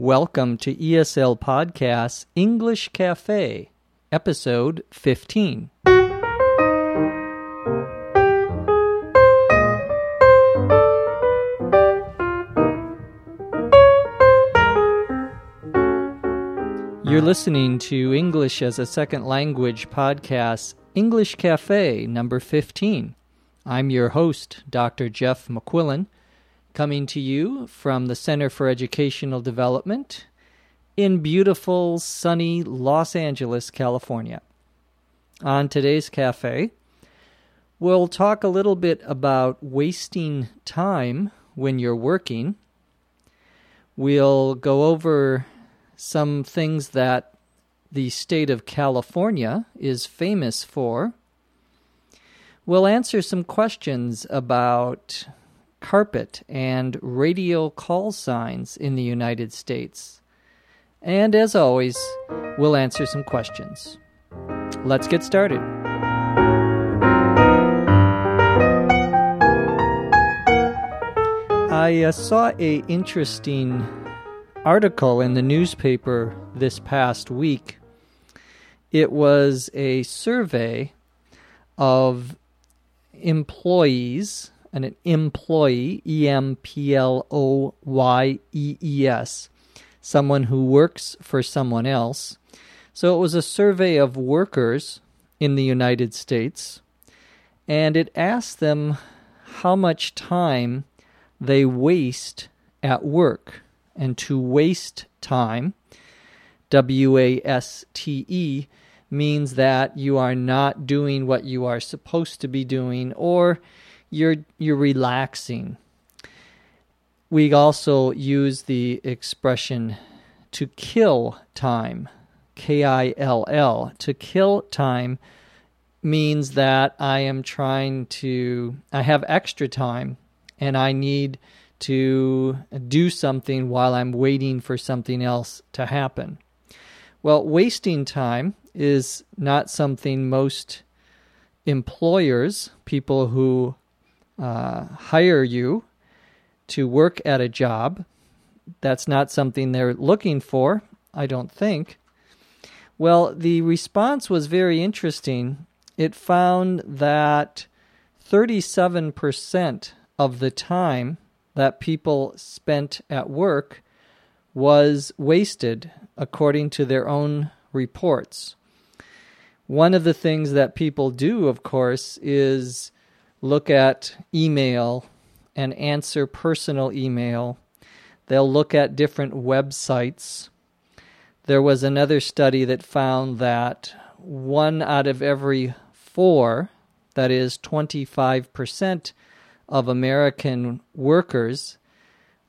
Welcome to ESL Podcast's English Cafe, episode 15. You're listening to English as a Second Language podcast, English Cafe number 15. I'm your host, Dr. Jeff McQuillan, coming to you from the Center for Educational Development in beautiful, sunny Los Angeles, California. On today's cafe, we'll talk a little bit about wasting time when you're working. We'll go over some things that the state of California is famous for. We'll answer some questions about carpet and radio call signs in the United States. And as always, we'll answer some questions. Let's get started. I uh, saw a interesting article in the newspaper this past week. It was a survey of employees, and an employee, E M P L O Y E E S, someone who works for someone else. So it was a survey of workers in the United States, and it asked them how much time they waste at work and to waste time, W A S T E, means that you are not doing what you are supposed to be doing or you're you're relaxing. We also use the expression to kill time, K I L L. To kill time means that I am trying to I have extra time and I need to do something while I'm waiting for something else to happen. Well, wasting time is not something most employers, people who uh, hire you to work at a job, that's not something they're looking for, I don't think. Well, the response was very interesting. It found that 37% of the time that people spent at work was wasted, according to their own reports. One of the things that people do, of course, is look at email and answer personal email. They'll look at different websites. There was another study that found that one out of every four, that is 25%, of American workers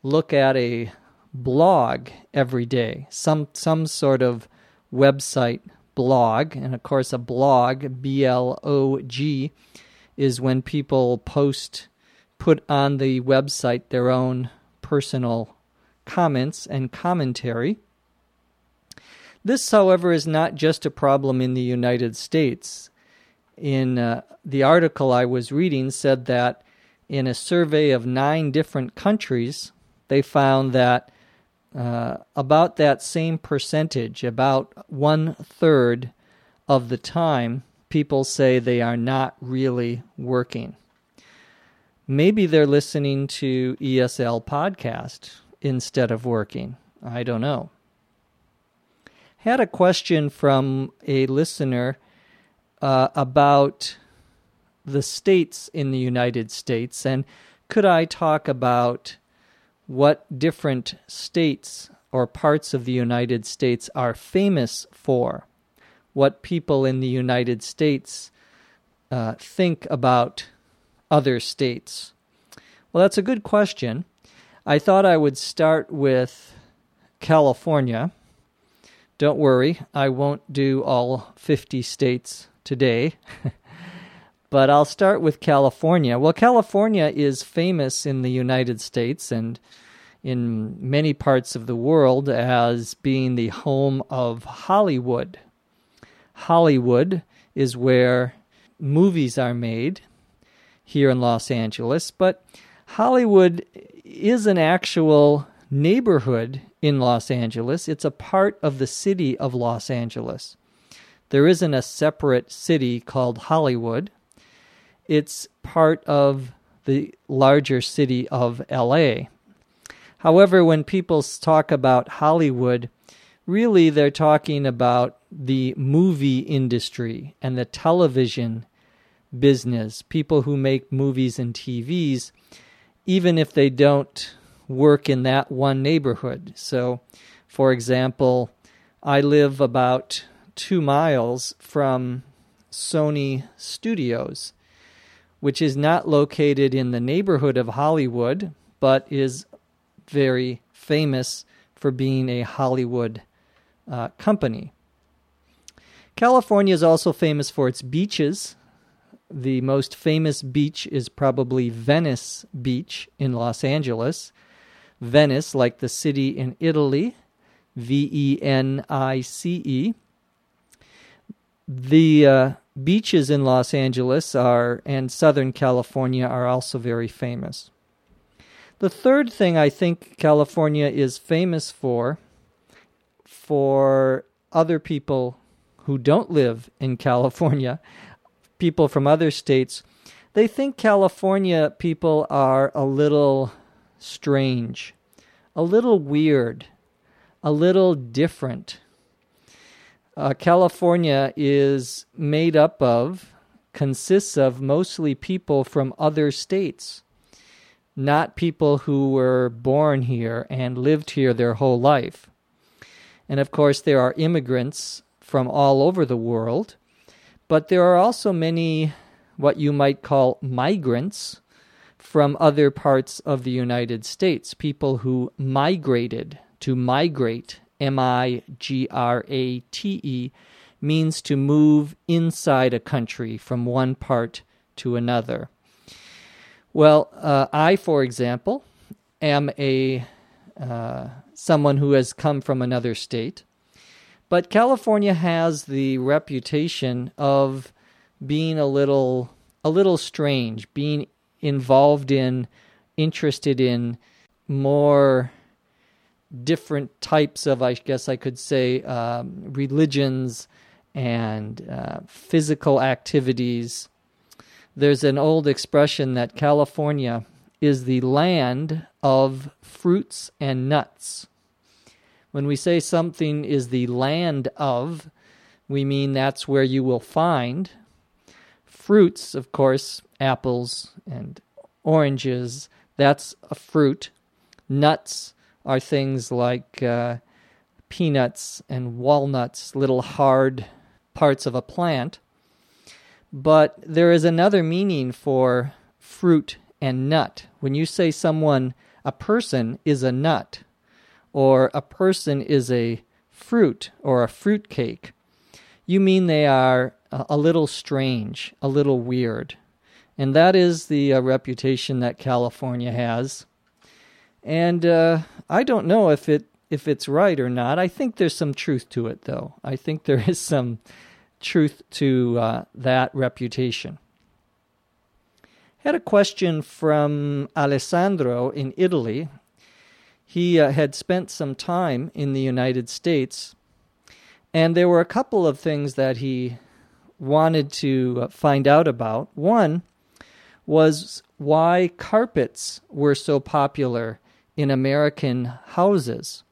look at a blog every day, some some sort of website blog, and of course a blog, B L O G, is when people post put on the website their own personal comments and commentary. This, however, is not just a problem in the United States. In uh, the article I was reading, said that in a survey of nine different countries, they found that uh, about that same percentage, about one third of the time, people say they are not really working. Maybe they're listening to ESL podcast instead of working. I don't know. Had a question from a listener uh, about the states in the United States, and could I talk about what different states or parts of the United States are famous for? What people in the United States uh, think about other states? Well, that's a good question. I thought I would start with California. Don't worry, I won't do all 50 states today. But I'll start with California. Well, California is famous in the United States and in many parts of the world as being the home of Hollywood. Hollywood is where movies are made here in Los Angeles, but Hollywood is an actual neighborhood in Los Angeles. It's a part of the city of Los Angeles. There isn't a separate city called Hollywood. It's part of the larger city of LA. However, when people talk about Hollywood, really they're talking about the movie industry and the television business, people who make movies and TVs, even if they don't work in that one neighborhood. So, for example, I live about two miles from Sony Studios, which is not located in the neighborhood of Hollywood, but is very famous for being a Hollywood uh, company. California is also famous for its beaches. The most famous beach is probably Venice Beach in Los Angeles. Venice, like the city in Italy, V E N I C E. The uh, beaches in Los Angeles are and Southern California are also very famous. The third thing I think California is famous for, for other people who don't live in California, people from other states, they think California people are a little strange, a little weird, a little different. Uh, California is made up of, consists of mostly people from other states, not people who were born here and lived here their whole life. And of course, there are immigrants from all over the world, but there are also many what you might call migrants from other parts of the United States, people who migrated. To migrate, M I G R A T E, means to move inside a country from one part to another. Well, uh, I, for example, am a uh, someone who has come from another state, but California has the reputation of being a little a little strange, being involved in, interested in more different types of, I guess I could say, um, religions and uh, physical activities. There's an old expression that California is the land of fruits and nuts. When we say something is the land of, we mean that's where you will find fruits, of course, apples and oranges, that's a fruit. Nuts are things like uh, peanuts and walnuts, little hard parts of a plant. But there is another meaning for fruit and nut. When you say someone, a person is a nut, or a person is a fruit or a fruit cake, you mean they are a little strange, a little weird. And that is the uh, reputation that California has. And uh, I don't know if it if it's right or not. I think there's some truth to it, though. I think there is some truth to uh, that reputation. Had a question from Alessandro in Italy. He uh, had spent some time in the United States, and there were a couple of things that he wanted to uh, find out about. One was why carpets were so popular in American houses.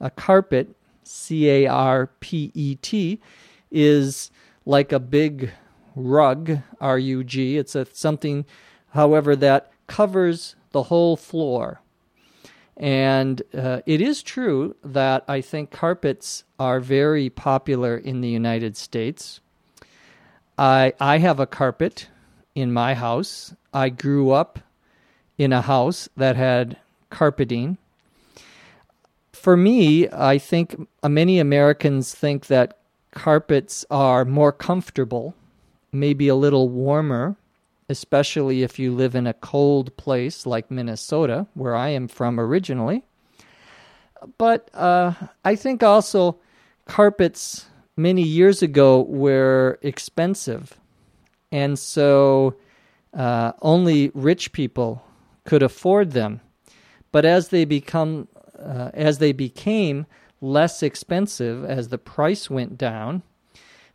A carpet, C A R P E T, is like a big rug, R U G. It's a, something, however, that covers the whole floor. And uh, it is true that I think carpets are very popular in the United States. I I have a carpet in my house. I grew up in a house that had carpeting. For me, I think many Americans think that carpets are more comfortable, maybe a little warmer, especially if you live in a cold place like Minnesota, where I am from originally. But uh, I think also carpets many years ago were expensive. And so uh, only rich people could afford them. But as they become uh, as they became less expensive, as the price went down,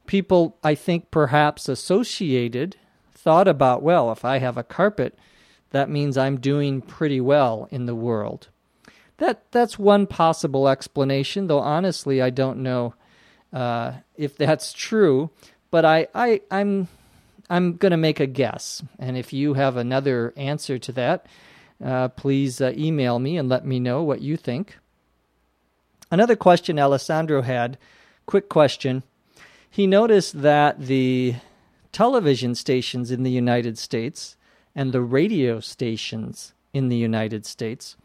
people, I think, perhaps associated, thought about, well, if I have a carpet, that means I'm doing pretty well in the world. That that's one possible explanation, though honestly, I don't know uh, if that's true. But I, I I'm I'm going to make a guess, and if you have another answer to that, uh, please uh, email me and let me know what you think. Another question Alessandro had, quick question. He noticed that the television stations in the United States and the radio stations in the United States,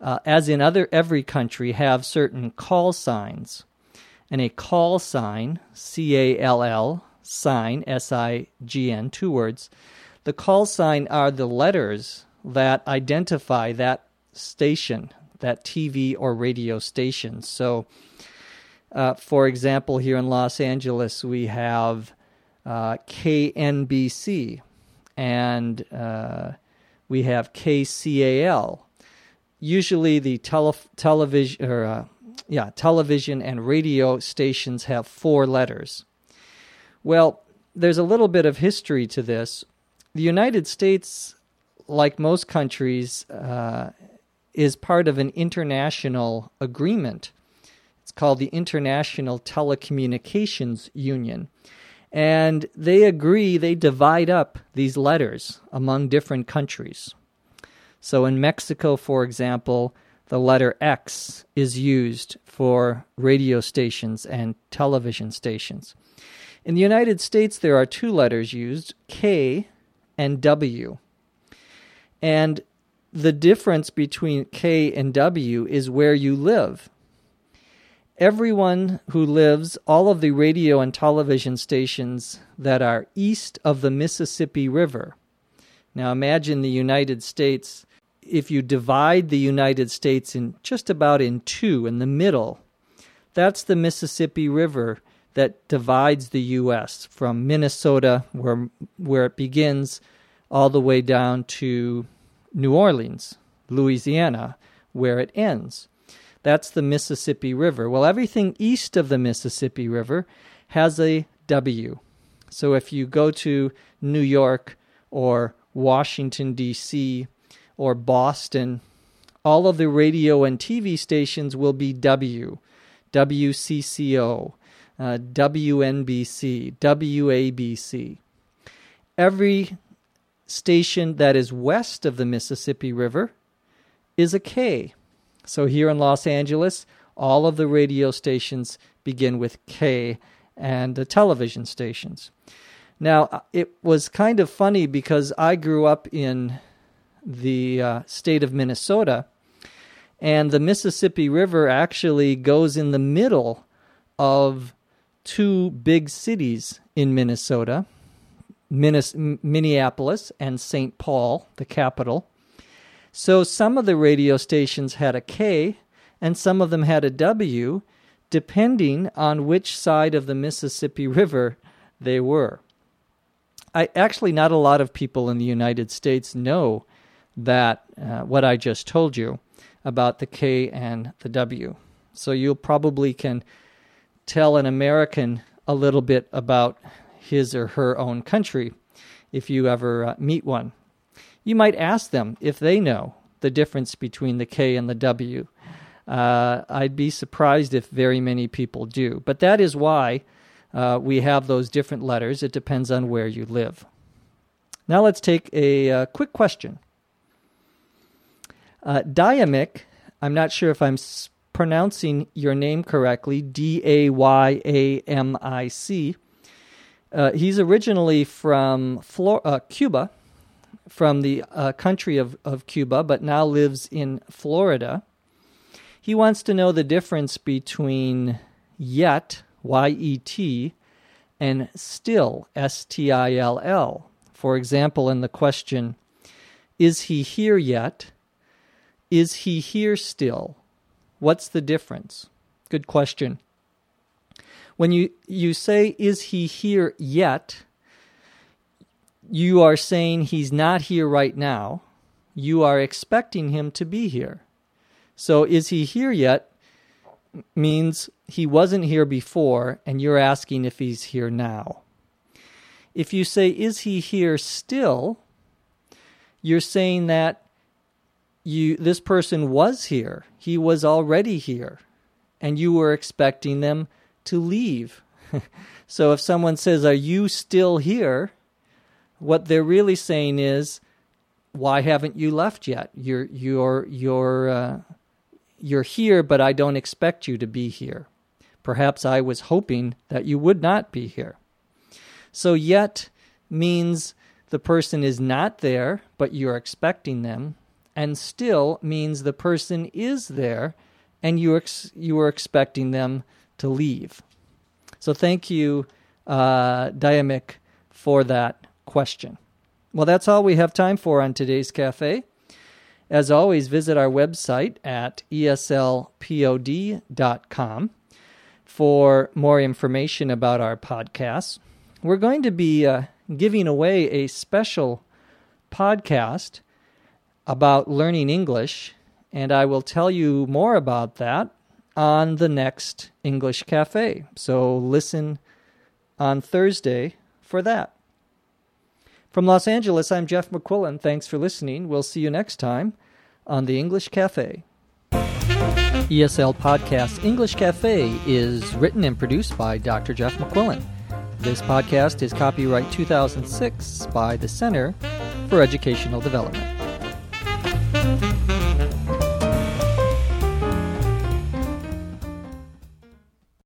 uh, as in other every country, have certain call signs. And a call sign, C A L L, sign, S I G N, two words. The call sign are the letters that identify that station, that TV or radio station. So, uh, for example, here in Los Angeles, we have KNBC and uh, we have KCAL. Usually, the tele- television or uh, yeah, television and radio stations have four letters. Well, there's a little bit of history to this. The United States, like most countries, uh, is part of an international agreement. It's called the International Telecommunications Union. And they agree, they divide up these letters among different countries. So in Mexico, for example, the letter X is used for radio stations and television stations. In the United States, there are two letters used K and W. And the difference between K and W is where you live. Everyone who lives, all of the radio and television stations that are east of the Mississippi River. Now imagine the United States if you divide the United States in just about in two in the middle, that's the Mississippi River that divides the U.S. from Minnesota, where where it begins, all the way down to New Orleans, Louisiana, where it ends. That's the Mississippi River. Well, everything east of the Mississippi River has a W. So if you go to New York or Washington, D.C., or Boston, all of the radio and TV stations will be W, WCCO, uh, WNBC, WABC. Every station that is west of the Mississippi River is a K. So here in Los Angeles, all of the radio stations begin with K and the television stations. Now, it was kind of funny because I grew up in the uh, state of Minnesota. And the Mississippi River actually goes in the middle of two big cities in Minnesota Minneapolis and St. Paul, the capital. So some of the radio stations had a K and some of them had a W, depending on which side of the Mississippi River they were. I actually not a lot of people in the United States know that uh, what I just told you about the K and the W. So you probably can tell an American a little bit about his or her own country if you ever uh, meet one. You might ask them if they know the difference between the K and the W. Uh, I'd be surprised if very many people do. But that is why uh, we have those different letters. It depends on where you live. Now let's take a uh, quick question. Uh, Dayamic, I'm not sure if I'm s- pronouncing your name correctly, D A Y A M I C. Uh, he's originally from Flor- uh, Cuba, from the uh, country of, of Cuba, but now lives in Florida. He wants to know the difference between yet, Y E T, and still, S T I L L. For example, in the question, Is he here yet? Is he here still? What's the difference? Good question. When you, you say, Is he here yet? You are saying he's not here right now. You are expecting him to be here. So, is he here yet? means he wasn't here before, and you're asking if he's here now. If you say, Is he here still? you're saying that you this person was here. He was already here. And you were expecting them to leave. so if someone says, Are you still here? What they're really saying is, Why haven't you left yet? You're you're you're uh, you're here, but I don't expect you to be here. Perhaps I was hoping that you would not be here. So, yet means the person is not there, but you're expecting them, and still means the person is there and you, ex- you are expecting them to leave. So, thank you, uh, Dayamic, for that question. Well, that's all we have time for on today's cafe. As always, visit our website at eslpod.com for more information about our podcasts. We're going to be uh, giving away a special podcast about learning English, and I will tell you more about that on the next English Cafe. So listen on Thursday for that. From Los Angeles, I'm Jeff McQuillan. Thanks for listening. We'll see you next time on the English Cafe. ESL Podcast English Cafe is written and produced by Dr. Jeff McQuillan. This podcast is copyright 2006 by the Center for Educational Development.